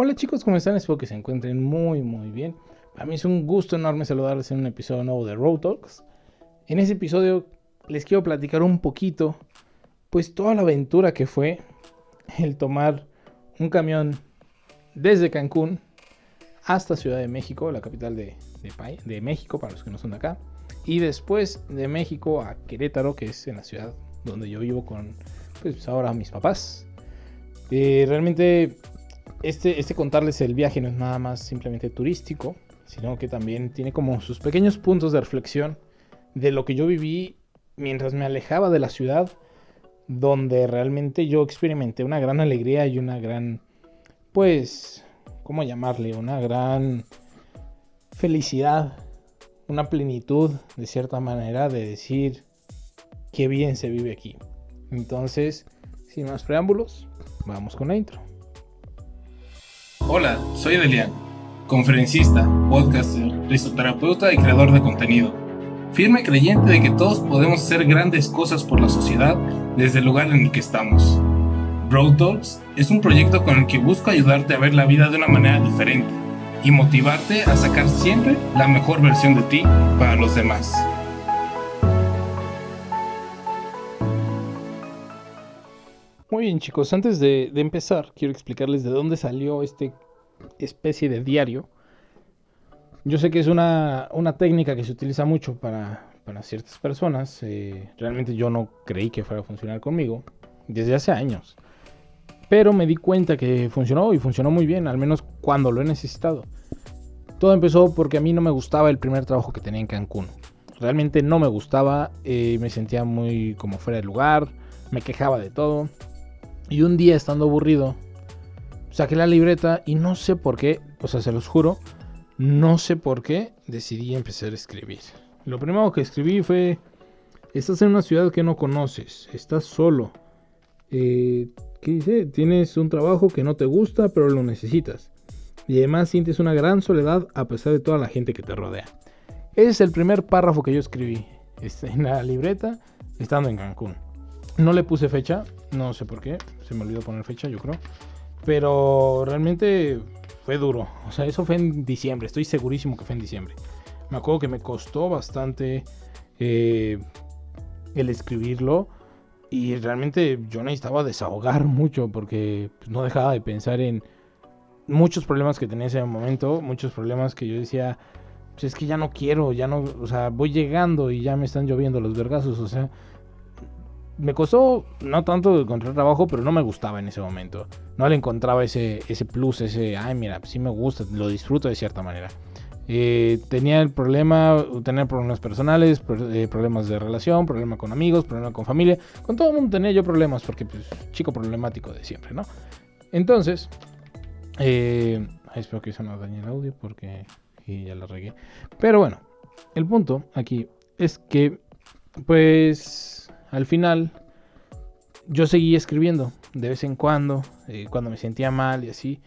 Hola chicos, ¿cómo están? Espero que se encuentren muy muy bien. A mí es un gusto enorme saludarles en un episodio nuevo de Road Talks. En ese episodio les quiero platicar un poquito, pues toda la aventura que fue el tomar un camión desde Cancún hasta Ciudad de México, la capital de, de, México, para los que no son de acá, y después de México a Querétaro, que es en la ciudad donde yo vivo con, pues ahora mis papás. Eh, realmente este, este contarles el viaje no es nada más simplemente turístico, sino que también tiene como sus pequeños puntos de reflexión de lo que yo viví mientras me alejaba de la ciudad, donde realmente yo experimenté una gran alegría y una gran, pues, ¿cómo llamarle? Una gran felicidad, una plenitud, de cierta manera, de decir qué bien se vive aquí. Entonces, sin más preámbulos, vamos con la intro. Hola, soy Delian, conferencista, podcaster, risoterapeuta y creador de contenido. Firme creyente de que todos podemos hacer grandes cosas por la sociedad desde el lugar en el que estamos. Road Talks es un proyecto con el que busco ayudarte a ver la vida de una manera diferente y motivarte a sacar siempre la mejor versión de ti para los demás. Muy bien chicos, antes de, empezar quiero explicarles de dónde salió este especie de diario. Yo sé que es una, técnica que se utiliza mucho para, ciertas personas. Eh, realmente yo no creí que fuera a funcionar conmigo desde hace años. Pero me di cuenta que funcionó y funcionó muy bien, al menos cuando lo he necesitado. Todo empezó porque a mí no me gustaba el primer trabajo que tenía en Cancún. Realmente no me gustaba, eh, me sentía muy como fuera de lugar, me quejaba de todo. Y un día estando aburrido, saqué la libreta y no sé por qué, o sea, se los juro, no sé por qué decidí empezar a escribir. Lo primero que escribí fue, estás en una ciudad que no conoces, estás solo. Eh, ¿Qué dice? Tienes un trabajo que no te gusta, pero lo necesitas. Y además sientes una gran soledad a pesar de toda la gente que te rodea. Ese es el primer párrafo que yo escribí en la libreta estando en Cancún. No le puse fecha, no sé por qué, se me olvidó poner fecha, yo creo. Pero realmente fue duro. O sea, eso fue en diciembre, estoy segurísimo que fue en diciembre. Me acuerdo que me costó bastante eh, el escribirlo. Y realmente yo necesitaba desahogar mucho porque pues, no dejaba de pensar en muchos problemas que tenía en ese momento, muchos problemas que yo decía, pues es que ya no quiero, ya no, o sea, voy llegando y ya me están lloviendo los vergazos, o sea, me costó no tanto encontrar trabajo, pero no me gustaba en ese momento. No le encontraba ese, ese plus, ese, ay, mira, sí me gusta, lo disfruto de cierta manera. Eh, tenía el problema, tener problemas personales, eh, problemas de relación, problemas con amigos, problemas con familia. Con todo el mundo tenía yo problemas porque, pues, chico problemático de siempre, ¿no? Entonces, eh, espero que eso no dañe el audio porque ya lo regué. Pero bueno, el punto aquí es que, pues al final yo seguí escribiendo de vez en cuando, eh, cuando me sentía mal y así.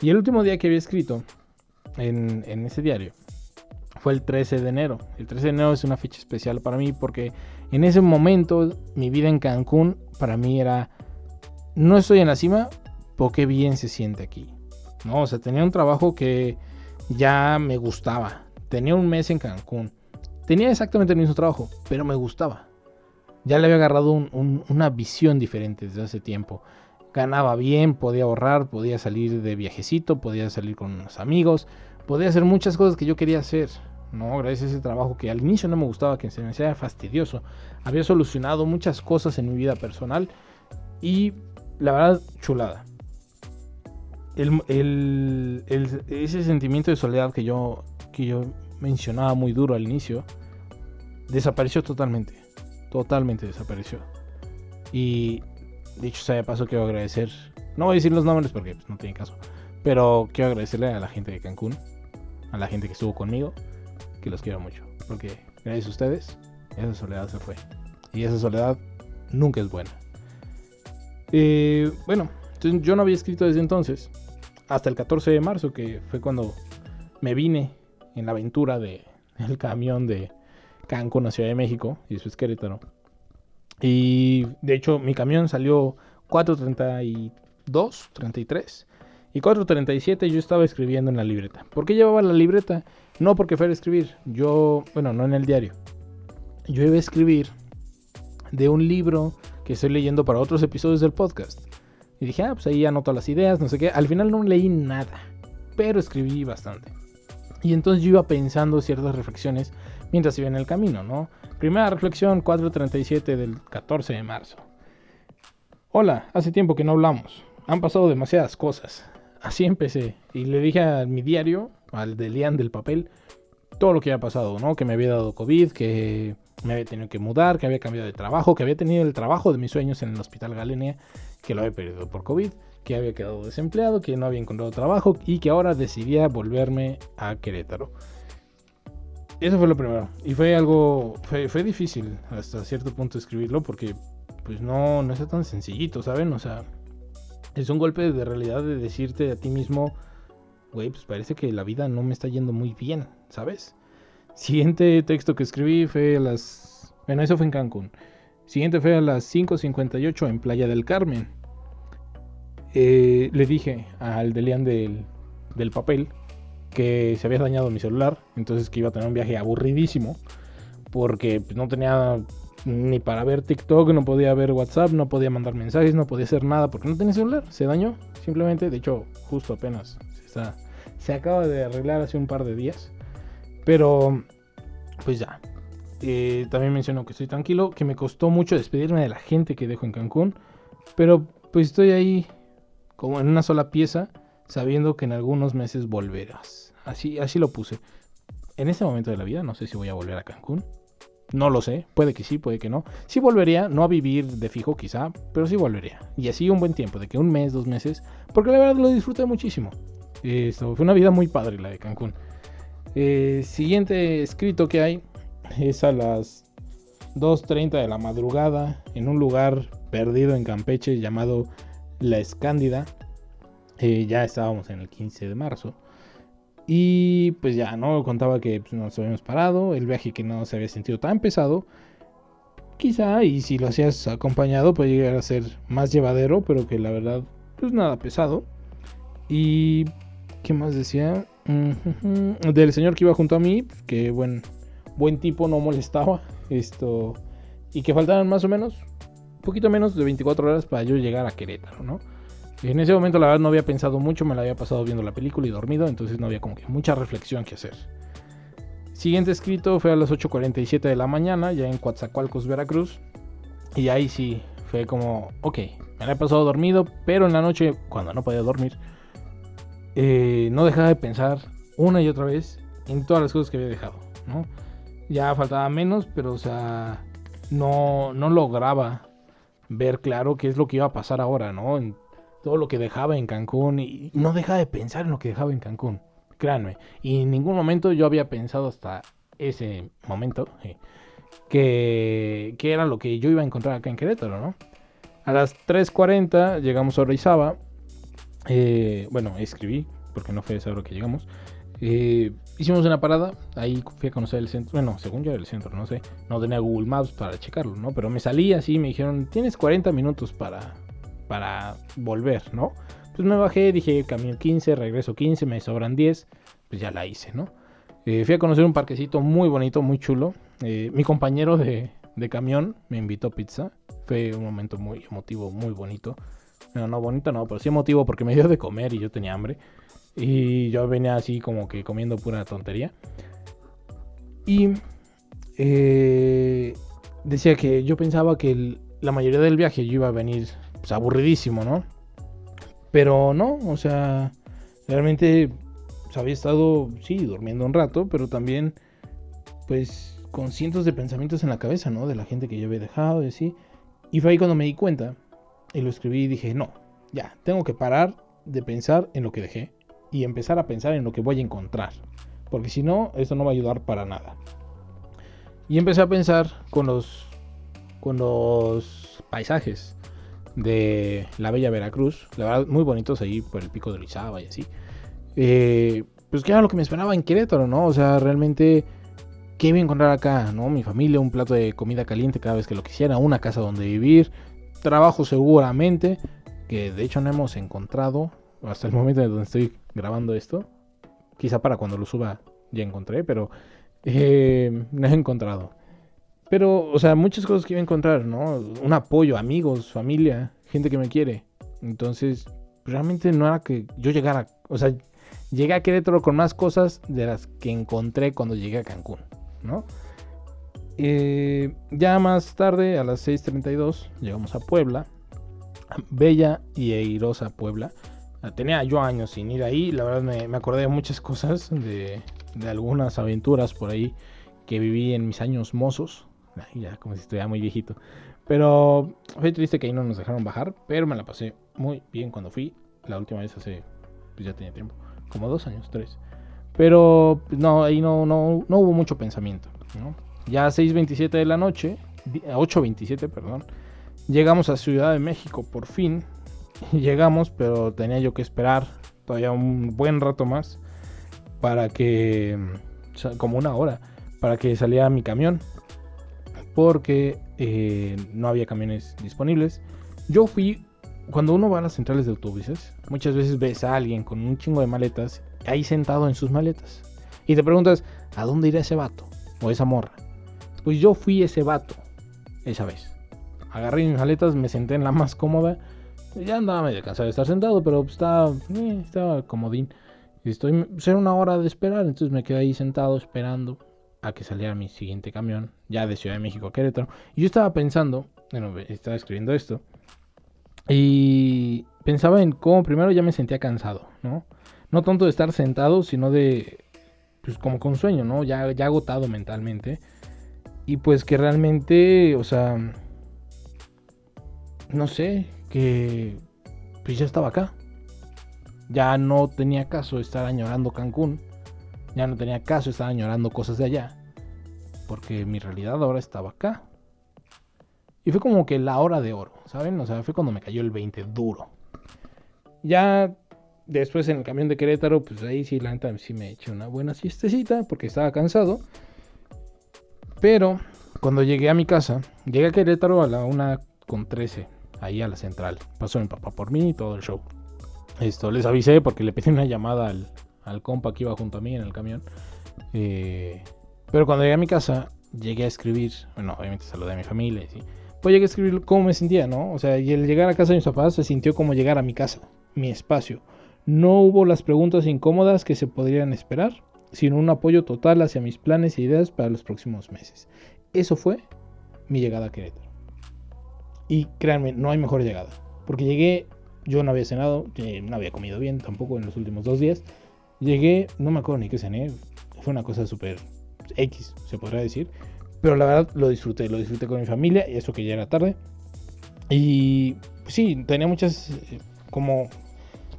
Y el último día que había escrito en, ese diario fue el 13 de enero. El 13 de enero es una fecha especial para mí porque en ese momento mi vida en Cancún para mí era, no estoy en la cima, pero qué bien se siente aquí. No, o sea, tenía un trabajo que ya me gustaba. Tenía un mes en Cancún. Tenía exactamente el mismo trabajo, pero me gustaba ya le había agarrado una visión diferente desde hace tiempo. Ganaba bien, podía ahorrar, podía salir de viajecito, podía salir con unos amigos, podía hacer muchas cosas que yo quería hacer. No, gracias a ese trabajo que al inicio no me gustaba, que se me hacía fastidioso. Había solucionado muchas cosas en mi vida personal y la verdad, chulada. ese sentimiento de soledad que yo, que yo mencionaba muy duro al inicio, desapareció totalmente totalmente desapareció. Y dicho sea de paso, quiero agradecer. No voy a decir los nombres porque pues, no tiene caso. Pero quiero agradecerle a la gente de Cancún, a la gente que estuvo conmigo, que los quiero mucho. Porque gracias a ustedes, esa soledad se fue. Y esa soledad nunca es buena. Bueno, yo no había escrito desde entonces. Hasta el 14 de marzo, que fue cuando me vine en la aventura de el camión de Cancún a Ciudad de México, y eso es Querétaro. Y de hecho mi camión salió 4.32, 33. Y 4.37 yo estaba escribiendo en la libreta. ¿Por qué llevaba la libreta? No porque fuera a escribir. Yo, bueno, no en el diario. Yo iba a escribir de un libro que estoy leyendo para otros episodios del podcast. Y dije, ah, pues ahí anoto las ideas, no sé qué. Al final no leí nada, pero escribí bastante. Y entonces yo iba pensando ciertas reflexiones mientras iba en el camino, ¿no? Primera reflexión, 4.37 del 14 de marzo. Hola, hace tiempo que no hablamos. Han pasado demasiadas cosas. Así empecé. Y le dije a mi diario, al de Lian del papel, todo lo que había pasado, ¿no? Que me había dado COVID, que me había tenido que mudar, que había cambiado de trabajo, que había tenido el trabajo de mis sueños en el Hospital Galenia, que lo había perdido por COVID, que había quedado desempleado, que no había encontrado trabajo y que ahora decidía volverme a Querétaro. Eso fue lo primero. Y fue algo, fue, fue difícil hasta cierto punto escribirlo porque pues no, no es tan sencillito, ¿saben? O sea, es un golpe de realidad de decirte a ti mismo, güey, pues parece que la vida no me está yendo muy bien, ¿sabes? Siguiente texto que escribí fue a las... Bueno, eso fue en Cancún. Siguiente fue a las 5.58 en Playa del Carmen. Eh, le dije al Delian del, del papel que se había dañado mi celular, entonces que iba a tener un viaje aburridísimo, porque pues, no tenía ni para ver TikTok, no podía ver WhatsApp, no podía mandar mensajes, no podía hacer nada porque no tenía celular, se dañó simplemente, de hecho justo apenas se, acaba de arreglar hace un par de días, pero pues ya. Eh, también menciono que estoy tranquilo, que me costó mucho despedirme de la gente que dejo en Cancún, pero pues estoy ahí como en una sola pieza, sabiendo que en algunos meses volverás. Así, así lo puse. En este momento de la vida no sé si voy a volver a Cancún. No lo sé, puede que sí, puede que no. Sí volvería, no a vivir de fijo quizá, pero sí volvería. Y así un buen tiempo, de que un mes, dos meses, porque la verdad lo disfruté muchísimo. Esto, fue una vida muy padre la de Cancún. Eh, siguiente escrito que hay es a las 2.30 de la madrugada en un lugar perdido en Campeche llamado La Escándida. Eh, ya estábamos en el 15 de marzo. Y pues ya, ¿no? Contaba que pues, nos habíamos parado, el viaje que no se había sentido tan pesado. Quizá, y si lo hacías acompañado, puede llegar a ser más llevadero, pero que la verdad, pues nada pesado. Y, ¿qué más decía? Del señor que iba junto a mí, pues, que buen, buen tipo, no molestaba. Esto, y que faltaban más o menos, poquito menos de 24 horas para yo llegar a Querétaro, ¿no? En ese momento la verdad no había pensado mucho, me la había pasado viendo la película y dormido, entonces no había como mucha reflexión que hacer. Siguiente escrito fue a las 8.47 de la mañana, ya en Coatzacoalcos, Veracruz. Y ahí sí, fue como, ok, me la he pasado dormido, pero en la noche, cuando no podía dormir, eh, no dejaba de pensar una y otra vez en todas las cosas que había dejado, ¿no? Ya faltaba menos, pero o sea, no, no lograba ver claro qué es lo que iba a pasar ahora, ¿no? Todo lo que dejaba en Cancún y no dejaba de pensar en lo que dejaba en Cancún. Créanme. Y en ningún momento yo había pensado hasta ese momento eh, que, que, era lo que yo iba a encontrar acá en Querétaro, ¿no? A las 3.40 llegamos a Orizaba. Eh, bueno, escribí, porque no fue esa hora que llegamos. Eh, hicimos una parada, ahí fui a conocer el centro, bueno, según yo era el centro, no sé, no tenía Google Maps para checarlo, ¿no? Pero me salí así y me dijeron, tienes 40 minutos para, para volver, ¿no? Pues me bajé, dije camión 15, regreso 15, me sobran 10, pues ya la hice, ¿no? Eh, fui a conocer un parquecito muy bonito, muy chulo. Eh, mi compañero de, de, camión me invitó pizza. Fue un momento muy emotivo, muy bonito. No, no bonito, no, pero sí emotivo porque me dio de comer y yo tenía hambre. Y yo venía así como que comiendo pura tontería. Y eh, decía que yo pensaba que la mayoría del viaje yo iba a venir pues, aburridísimo, ¿no? Pero no, o sea, realmente pues, había estado, sí, durmiendo un rato, pero también, pues, con cientos de pensamientos en la cabeza, ¿no? De la gente que yo había dejado y así. Y fue ahí cuando me di cuenta y lo escribí y dije, no, ya, tengo que parar de pensar en lo que dejé y empezar a pensar en lo que voy a encontrar. Porque si no, esto no va a ayudar para nada. Y empecé a pensar con los, con los paisajes de la Bella Veracruz. La verdad, muy bonitos ahí por el pico de Orizaba y así. Eh, pues que era lo que me esperaba en Querétaro, ¿no? O sea, realmente, ¿qué iba a encontrar acá, no? Mi familia, un plato de comida caliente cada vez que lo quisiera, una casa donde vivir, trabajo seguramente, que de hecho no hemos encontrado. hasta el momento en donde estoy grabando esto. Quizá para cuando lo suba ya encontré, pero eh, no he encontrado. Pero, o sea, muchas cosas que iba a encontrar, ¿no? Un apoyo, amigos, familia, gente que me quiere. Entonces, realmente no era que yo llegara, o sea, llegué a Querétaro con más cosas de las que encontré cuando llegué a Cancún, ¿no? Eh, ya más tarde, a las 6.32, llegamos a Puebla. Bella y airosa Puebla. Tenía yo años sin ir ahí. La verdad me, acordé de muchas cosas, de, algunas aventuras por ahí que viví en mis años mozos. Como si estuviera muy viejito. Pero fue triste que ahí no nos dejaron bajar. Pero me la pasé muy bien cuando fui. La última vez hace, pues ya tenía tiempo. Como dos años, tres. Pero no, ahí no, no, no hubo mucho pensamiento. Ya a 6.27 de la noche, 8.27, perdón, llegamos a Ciudad de México por fin. Llegamos, pero tenía yo que esperar todavía un buen rato más para que, como una hora, para que saliera mi camión. Porque eh, no había camiones disponibles. Yo fui, cuando uno va a las centrales de autobuses, muchas veces ves a alguien con un chingo de maletas ahí sentado en sus maletas. Y te preguntas, ¿a dónde irá ese vato? O esa morra. Pues yo fui ese vato esa vez. Agarré mis maletas, me senté en la más cómoda. Ya andaba medio cansado de estar sentado, pero estaba, eh, estaba comodín. Y estoy, era una hora de esperar, entonces me quedé ahí sentado esperando a que saliera mi siguiente camión, ya de Ciudad de México a Querétaro. Y yo estaba pensando, bueno, estaba escribiendo esto, y pensaba en cómo primero ya me sentía cansado, ¿no? No tanto de estar sentado, sino de, pues como con sueño, ¿no? Ya, ya agotado mentalmente. Y pues que realmente, o sea, no sé, que pues ya estaba acá. Ya no tenía caso estar añorando Cancún. Ya no tenía caso estar añorando cosas de allá. Porque mi realidad ahora estaba acá. Y fue como que la hora de oro, ¿saben? O sea, fue cuando me cayó el 20 duro. Ya después en el camión de Querétaro, pues ahí sí, la neta sí me eché una buena siestecita porque estaba cansado. Pero cuando llegué a mi casa, llegué a Querétaro a la 1 con 13, ahí a la central. Pasó mi papá por mí y todo el show. Esto les avisé porque le pedí una llamada al, al compa que iba junto a mí en el camión. Eh, pero cuando llegué a mi casa, llegué a escribir. Bueno, obviamente saludé a mi familia. ¿sí? Pues llegué a escribir cómo me sentía, ¿no? O sea, y el llegar a casa de mis papás se sintió como llegar a mi casa, mi espacio. No hubo las preguntas incómodas que se podrían esperar sino un apoyo total hacia mis planes e ideas para los próximos meses. Eso fue mi llegada a Querétaro. Y créanme, no hay mejor llegada. Porque llegué, yo no había cenado, eh, no había comido bien tampoco en los últimos dos días. Llegué, no me acuerdo ni qué cené, fue una cosa súper X, se podría decir. Pero la verdad lo disfruté, lo disfruté con mi familia, y eso que ya era tarde. Y pues sí, tenía muchas, eh, como,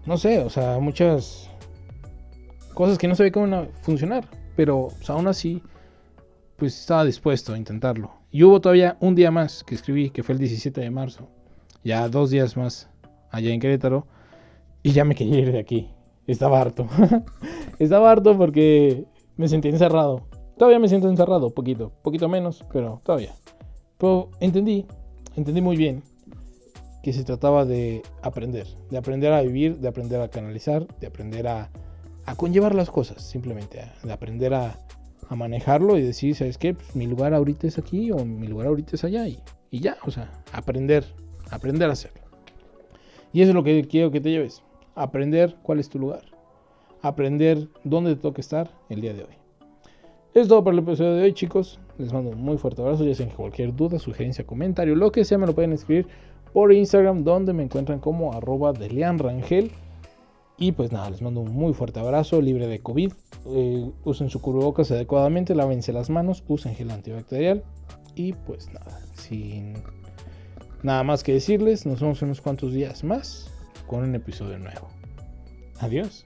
no sé, o sea, muchas cosas que no sabía cómo funcionar, pero pues, aún así, pues estaba dispuesto a intentarlo. Y hubo todavía un día más que escribí, que fue el 17 de marzo, ya dos días más allá en Querétaro, y ya me quería ir de aquí. Estaba harto. Estaba harto porque me sentí encerrado. Todavía me siento encerrado, poquito, poquito menos, pero todavía. Pero entendí, entendí muy bien que se trataba de aprender, de aprender a vivir, de aprender a canalizar, de aprender a a conllevar las cosas, simplemente, a, aprender a, manejarlo y decir, ¿sabes qué? Pues, mi lugar ahorita es aquí o mi lugar ahorita es allá y, y ya, o sea, aprender, aprender a hacerlo. Y eso es lo que quiero que te lleves, aprender cuál es tu lugar, aprender dónde te toca estar el día de hoy. Es todo por el episodio de hoy, chicos. Les mando un muy fuerte abrazo. Ya saben que cualquier duda, sugerencia, comentario, lo que sea, me lo pueden escribir por Instagram, donde me encuentran como arroba Rangel. Y pues nada, les mando un muy fuerte abrazo, libre de COVID. Eh, usen su cubrebocas adecuadamente, lávense las manos, usen gel antibacterial. Y pues nada, sin nada más que decirles, nos vemos en unos cuantos días más con un episodio nuevo. Adiós.